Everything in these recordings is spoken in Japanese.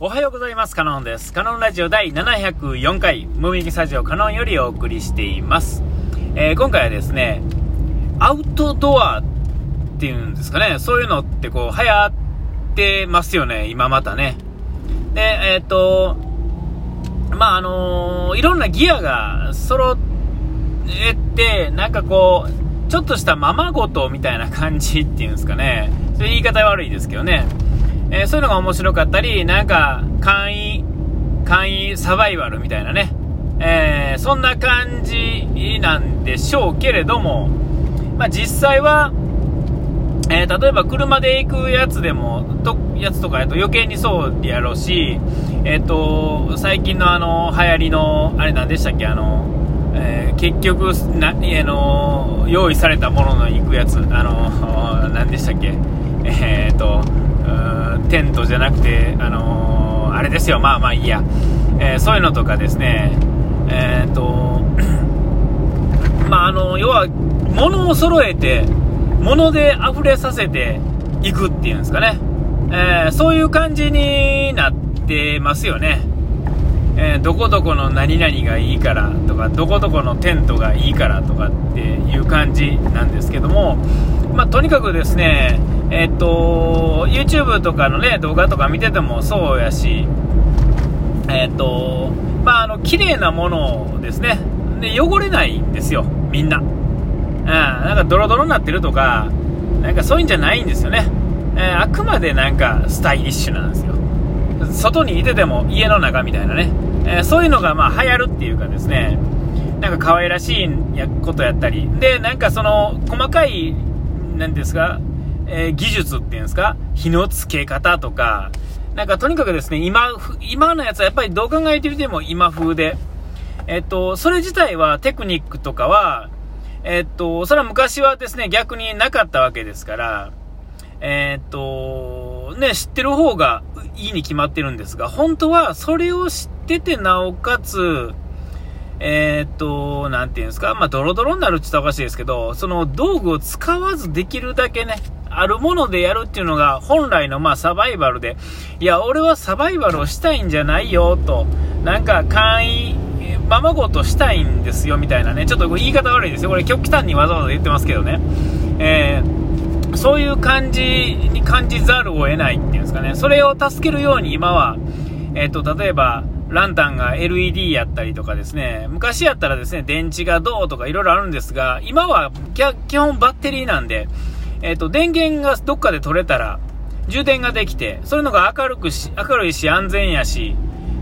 おはようございます。カノンです。カノンラジオ第704回、ムービングスタジオカノンよりお送りしています。えー今回はですね、アウトドアっていうんですかね、そういうのってこう流行ってますよね、今またね。で、えっ、と、まあ、あのーいろんなギアが揃えて、なんかこう、ちょっとしたままごとみたいな感じっていうんですかね。そういう言い方悪いですけどね。えーそういうのが面白かったり、なんか、簡易、簡易サバイバルみたいなね。えーそんな感じなんでしょうけれども、まあ、実際は、えー例えば車で行くやつでも、と、やつとかやと余計にそうやろうし、えっ、と、最近のあの、流行りの、あれ何でしたっけ、あの、えー結局、な、あの、用意されたものの行くやつ、あの、何でしたっけ、えっ、と、うーテントじゃなくて、あのあれですよ、まあまあいいや、えーそういうのとかですね、えっ、と、まああの、要は、物を揃えて、物で溢れさせていくっていうんですかね。えそういう感じになってますよね。えーどこどこの何々がいいからとか、どこどこのテントがいいからとかっていう感じなんですけども、まあ、とにかくですね、えっと、YouTube とかのね、動画とか見ててもそうやし、えっと、まあ、あの、綺麗なものですね、で、汚れないんですよ、みんな。うん、なんかドロドロになってるとか、なんかそういうんじゃないんですよね。えーあくまでなんかスタイリッシュなんですよ。外にいてても家の中みたいなね、えーそういうのがまあ流行るっていうかですね、なんか可愛らしいことやったり、で、なんかその細かい、なんですか、えー技術っていうんですか、火のつけ方とか、なんかとにかくですね、今、今のやつはやっぱりどう考えてみても今風で、えっと、それ自体はテクニックとかは、えっと、それは昔はですね、逆になかったわけですから、えっと、ね、知ってる方がいいに決まってるんですが、本当はそれを知ってて、なおかつ、えっと、なんていうんですか、まあ、ドロドロになるって言ったらおかしいですけど、その道具を使わずできるだけね、あるものでやるっていうのが本来のまあサバイバルで、いや、俺はサバイバルをしたいんじゃないよと、なんか簡易、ままごとしたいんですよみたいなね、ちょっと言い方悪いですよ。これ極端にわざわざ言ってますけどね。えーそういう感じに感じざるを得ないっていうんですかね。それを助けるように今は、えっ、と、例えば、ランタンが LED やったりとかですね、昔やったらですね、電池がどうとかいろいろあるんですが、今は基本バッテリーなんで、えっ、と、電源がどっかで取れたら、充電ができて、そういうのが明るくし、明るいし安全やし、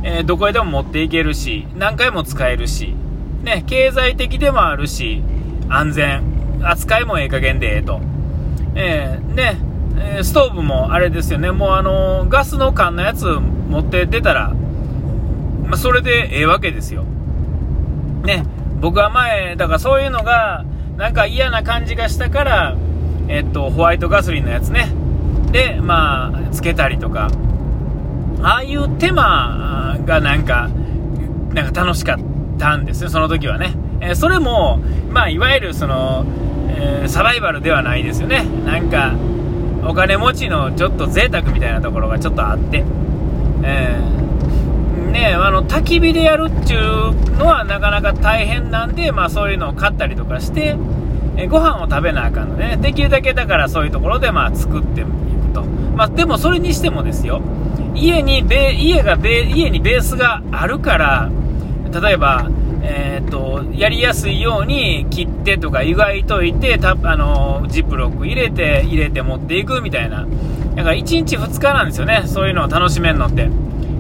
えーどこへでも持っていけるし、何回も使えるし、ね、経済的でもあるし、安全、扱いもええ加減でええと。えーね、えストーブもあれですよね、もうあのーガスの缶のやつ持って出たら、まあ、それでええわけですよ。ね、僕は前、だからそういうのが、なんか嫌な感じがしたから、えっと、ホワイトガソリンのやつね。で、まあ、つけたりとか、ああいう手間がなんか、なんか楽しかったんですよ、その時はね。えーそれも、まあ、いわゆるその、えーサバイバルではないですよね。なんか、お金持ちのちょっと贅沢みたいなところがちょっとあって。えーねあの、焚き火でやるっていうのはなかなか大変なんで、まあそういうのを買ったりとかして、えーご飯を食べなあかんのでね。できるだけだからそういうところでまあ作っていくと。まあでもそれにしてもですよ。家にベ、家がベ、家にベースがあるから、例えば、えーと、やりやすいように切ってとか湯がいといて、たあの、ジップロック入れて、入れて持っていくみたいな。だから1日2日なんですよね。そういうのを楽しめるのって。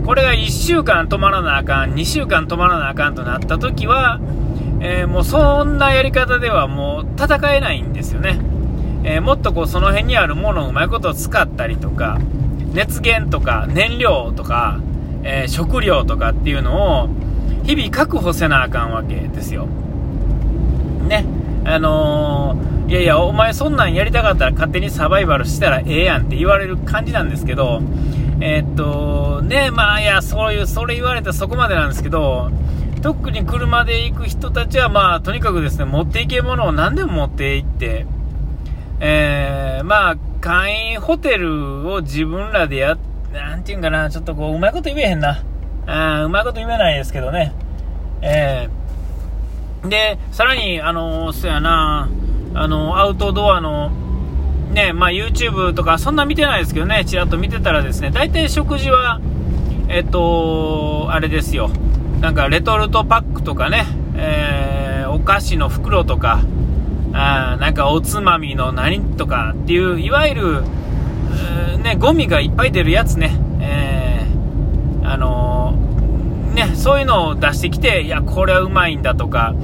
これが1週間止まらなあかん、2週間止まらなあかんとなった時は、えーもうそんなやり方ではもう戦えないんですよね。えーもっとこうその辺にあるものをうまいことを使ったりとか、熱源とか燃料とか、えー食料とかっていうのを日々確保せなあかんわけですよ。ね。あのーいやいや、お前そんなんやりたかったら勝手にサバイバルしたらええやんって言われる感じなんですけど、えーっと、ね、まあいや、そういう、それ言われたそこまでなんですけど、特に車で行く人たちは、まあ、とにかくですね、持っていけるものを何でも持って行って、えー、まあ、簡易ホテルを自分らでやっなんていうんかな、ちょっとこう、うまいこと言えへんな。あうまいこと言えないですけどね。えー、で、さらに、あのー、そやな、あのー、アウトドアの、ね、まあ、YouTube とかそんな見てないですけどね、ちらっと見てたらですね、大体食事は、えっと、あれですよ、なんかレトルトパックとかね、えー、お菓子の袋とか、あなんかおつまみの何とかっていう、いわゆる、ね、ゴミがいっぱい出るやつね、えー、あのー、ね、そういうのを出してきて、いや、これはうまいんだとか、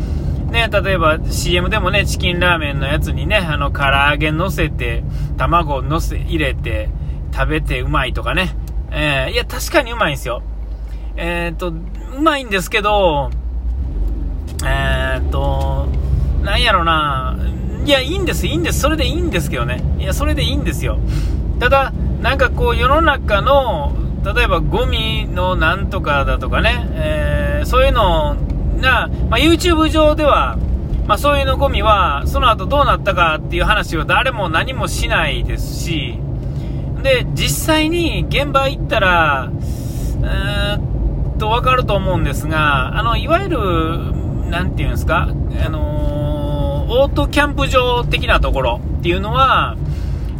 ね、例えば CM でもね、チキンラーメンのやつにね、あの、唐揚げ乗せて、卵乗せ、入れて、食べてうまいとかね。えー、いや、確かにうまいんですよ。えー、っと、うまいんですけど、えー、っと、なんやろな、いや、いいんです、いいんです、それでいいんですけどね。いや、それでいいんですよ。ただ、なんかこう、世の中の、例えばゴミのなんとかだとかね、えー、そういうのが、まあ、YouTube 上では、まあ、そういうのゴミは、その後どうなったかっていう話を誰も何もしないですし、で、実際に現場行ったら、えー、っと、わかると思うんですが、あの、いわゆる、なんていうんですか、あのー、オートキャンプ場的なところっていうのは、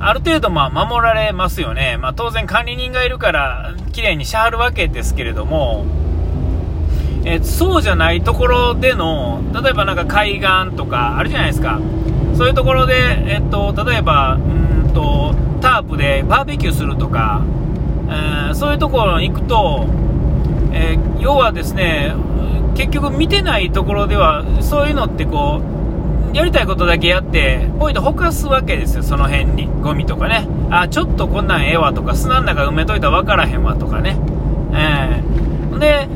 ある程度まあ守られますよね。まあ、当然管理人がいるから、綺麗にしはるわけですけれども、え、そうじゃないところでの、例えばなんか海岸とかあるじゃないですか。そういうところで、えっと、例えば、うんと、タープでバーベキューするとか、えー、そういうところに行くと、えー、要はですね、結局見てないところでは、そういうのってこう、やりたいことだけやって、ポイントほかすわけですよ、その辺に。ゴミとかね。あ、ちょっとこんなんええわとか、砂の中埋めといたら分からへんわとかね。ええー、で、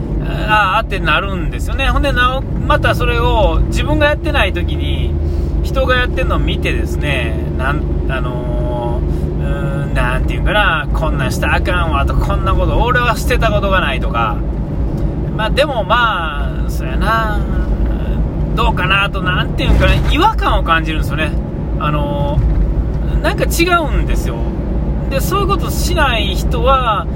ああってなるんですよね。ほんで、なお、またそれを自分がやってない時に、人がやってるのを見てですね、なん、あのー、うん、なんていうかな、こんなんしたらあかんわとこんなこと、俺は捨てたことがないとか、まあでもまあ、そうやな、どうかなと、なんていうかね、違和感を感じるんですよね。あのー、なんか違うんですよ。でそういうことしない人は、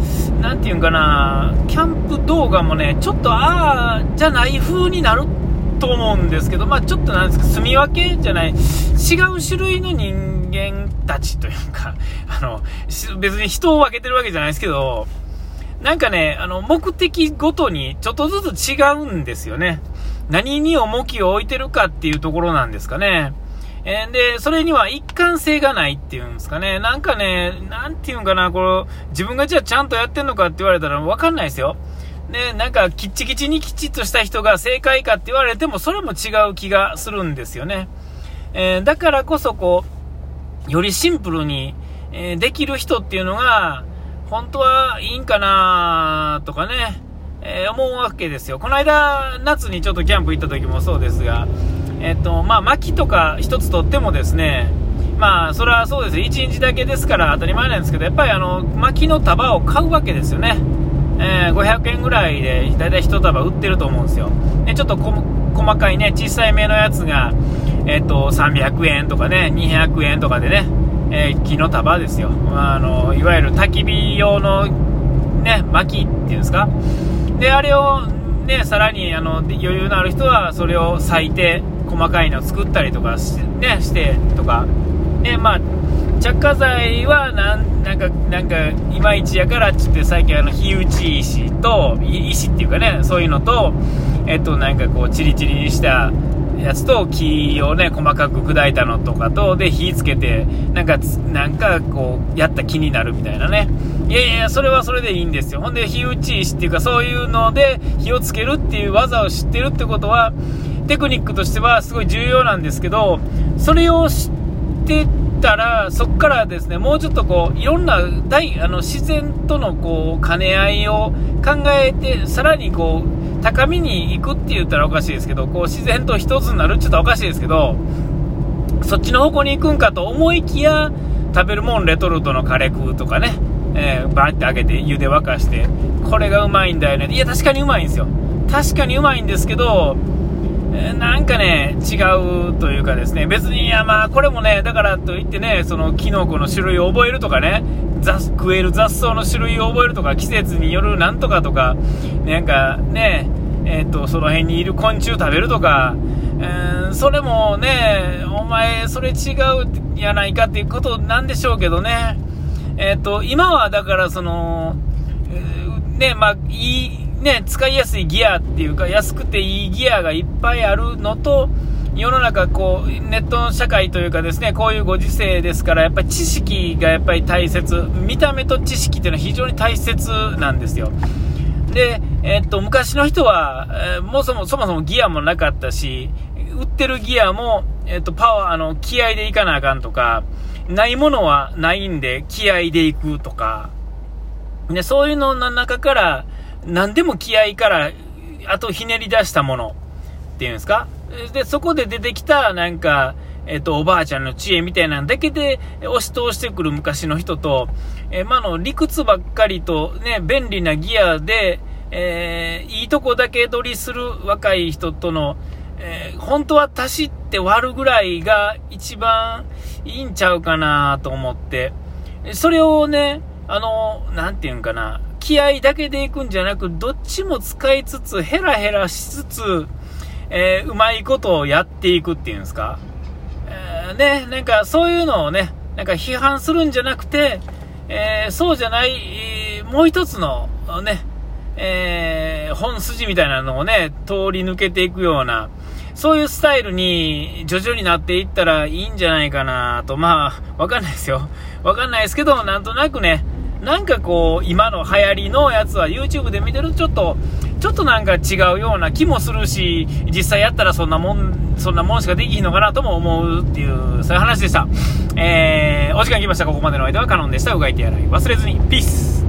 なていうんかな、キャンプ動画もね、ちょっとああじゃない風になると思うんですけど、まあ、ちょっとなんですか、住み分けじゃない、違う種類の人間たちというか、あの、別に人を分けてるわけじゃないですけど、なんかね、あの、目的ごとにちょっとずつ違うんですよね。何に重きを置いてるかっていうところなんですかね。え、で、それには一貫性がないっていうんですかね。なんかね、なんていうんかな、この、自分がじゃあちゃんとやってんのかって言われたらわかんないですよ。で、なんか、きっちきちにきちっとした人が正解かって言われても、それも違う気がするんですよね。えー、だからこそ、こう、よりシンプルに、えー、できる人っていうのが、本当はいいんかなとかね、えー、思うわけですよ。この間、夏にちょっとキャンプ行った時もそうですが、えっと、まあ、薪とか一つとってもですね、まあ、それはそうです。1日だけですから当たり前なんですけど、やっぱりあの、薪の束を買うわけですよね。えー、500円ぐらいでだいたい1束売ってると思うんですよ。で、ちょっと細かいね、小さい目のやつが、えっと、300円とかね、200円とかでね、えー、木の束ですよ。まあ、あの、いわゆる焚き火用のね、薪っていうんですか？で、あれをね、さらにあの余裕のある人はそれを割いて、細かいのを作ったりとかし,、ね、してとか、でまあ、着火剤はなんなんかなんかいまいちやからっつって最近あの火打ち石と石っていうかねそういうのとえっとなんかこうチリチリにしたやつと木をね細かく砕いたのとかとで火つけてなんかなんかこうやった気になるみたいなね。いやいやそれはそれでいいんですよ。ほんで火打ち石っていうかそういうので火をつけるっていう技を知ってるってことはテクニックとしてはすごい重要なんですけど、それを知ってたら、そこからですね、もうちょっとこう、いろんな大、あの、自然とのこう、兼ね合いを考えて、さらにこう、高みに行くって言ったらおかしいですけど、こう、自然と一つになるって言ったらおかしいですけど、そっちの方向に行くんかと思いきや、食べるもんレトルトのカレー食うとかね、えー、バーって開けて湯で沸かして、これがうまいんだよね。いや、確かにうまいんですよ。確かにうまいんですけど、えなんかね、違うというかですね、別に、いやまあ、これもね、だからといってね、そのキノコの種類を覚えるとかね、雑食える雑草の種類を覚えるとか季節によるなんとかとかなんかねえーと、その辺にいる昆虫食べるとか、えー、それもねお前それ違うやないかっていうことなんでしょうけどねえっ、ー、と今はだからその、え、ねまあいいね使いやすいギアっていうか安くていいギアがいっぱいあるのと世の中こう、ネットの社会というかですね、こういうご時世ですから、やっぱり知識がやっぱり大切。見た目と知識っていうのは非常に大切なんですよ。で、えっと、昔の人は、えー、もそもそもそもギアもなかったし、売ってるギアも、えっと、パワー、あの、気合でいかなあかんとか、ないものはないんで、気合でいくとか、で、そういうのの中から、何でも気合から、あとひねり出したもの。っていうんですか？で、そこで出てきた、なんか、えっ、と、おばあちゃんの知恵みたいなんだけで押し通してくる昔の人と、えー、まあの、理屈ばっかりとね、便利なギアで、えー、いいとこだけ取りする若い人との、えー、本当は足しって割るぐらいが一番いいんちゃうかなと思って、それをね、あの、なんていうんかな、気合だけでいくんじゃなく、どっちも使いつつ、ヘラヘラしつつ、えー、うまいことをやっていくっていうんですか。えー、ね、なんかそういうのをね、なんか批判するんじゃなくて、えー、そうじゃない、もう一つのね、えー、本筋みたいなのをね、通り抜けていくような、そういうスタイルに徐々になっていったらいいんじゃないかなと、まあ、わかんないですよ。わかんないですけど、なんとなくね、なんかこう、今の流行りのやつは YouTube で見てるとちょっと、ちょっとなんか違うような気もするし、実際やったらそんなもん、そんなもんしかできひんのかなとも思うっていう、そういう話でした。えー、お時間来ました。ここまでの間はカノンでした。うがいてやらい忘れずに。ピース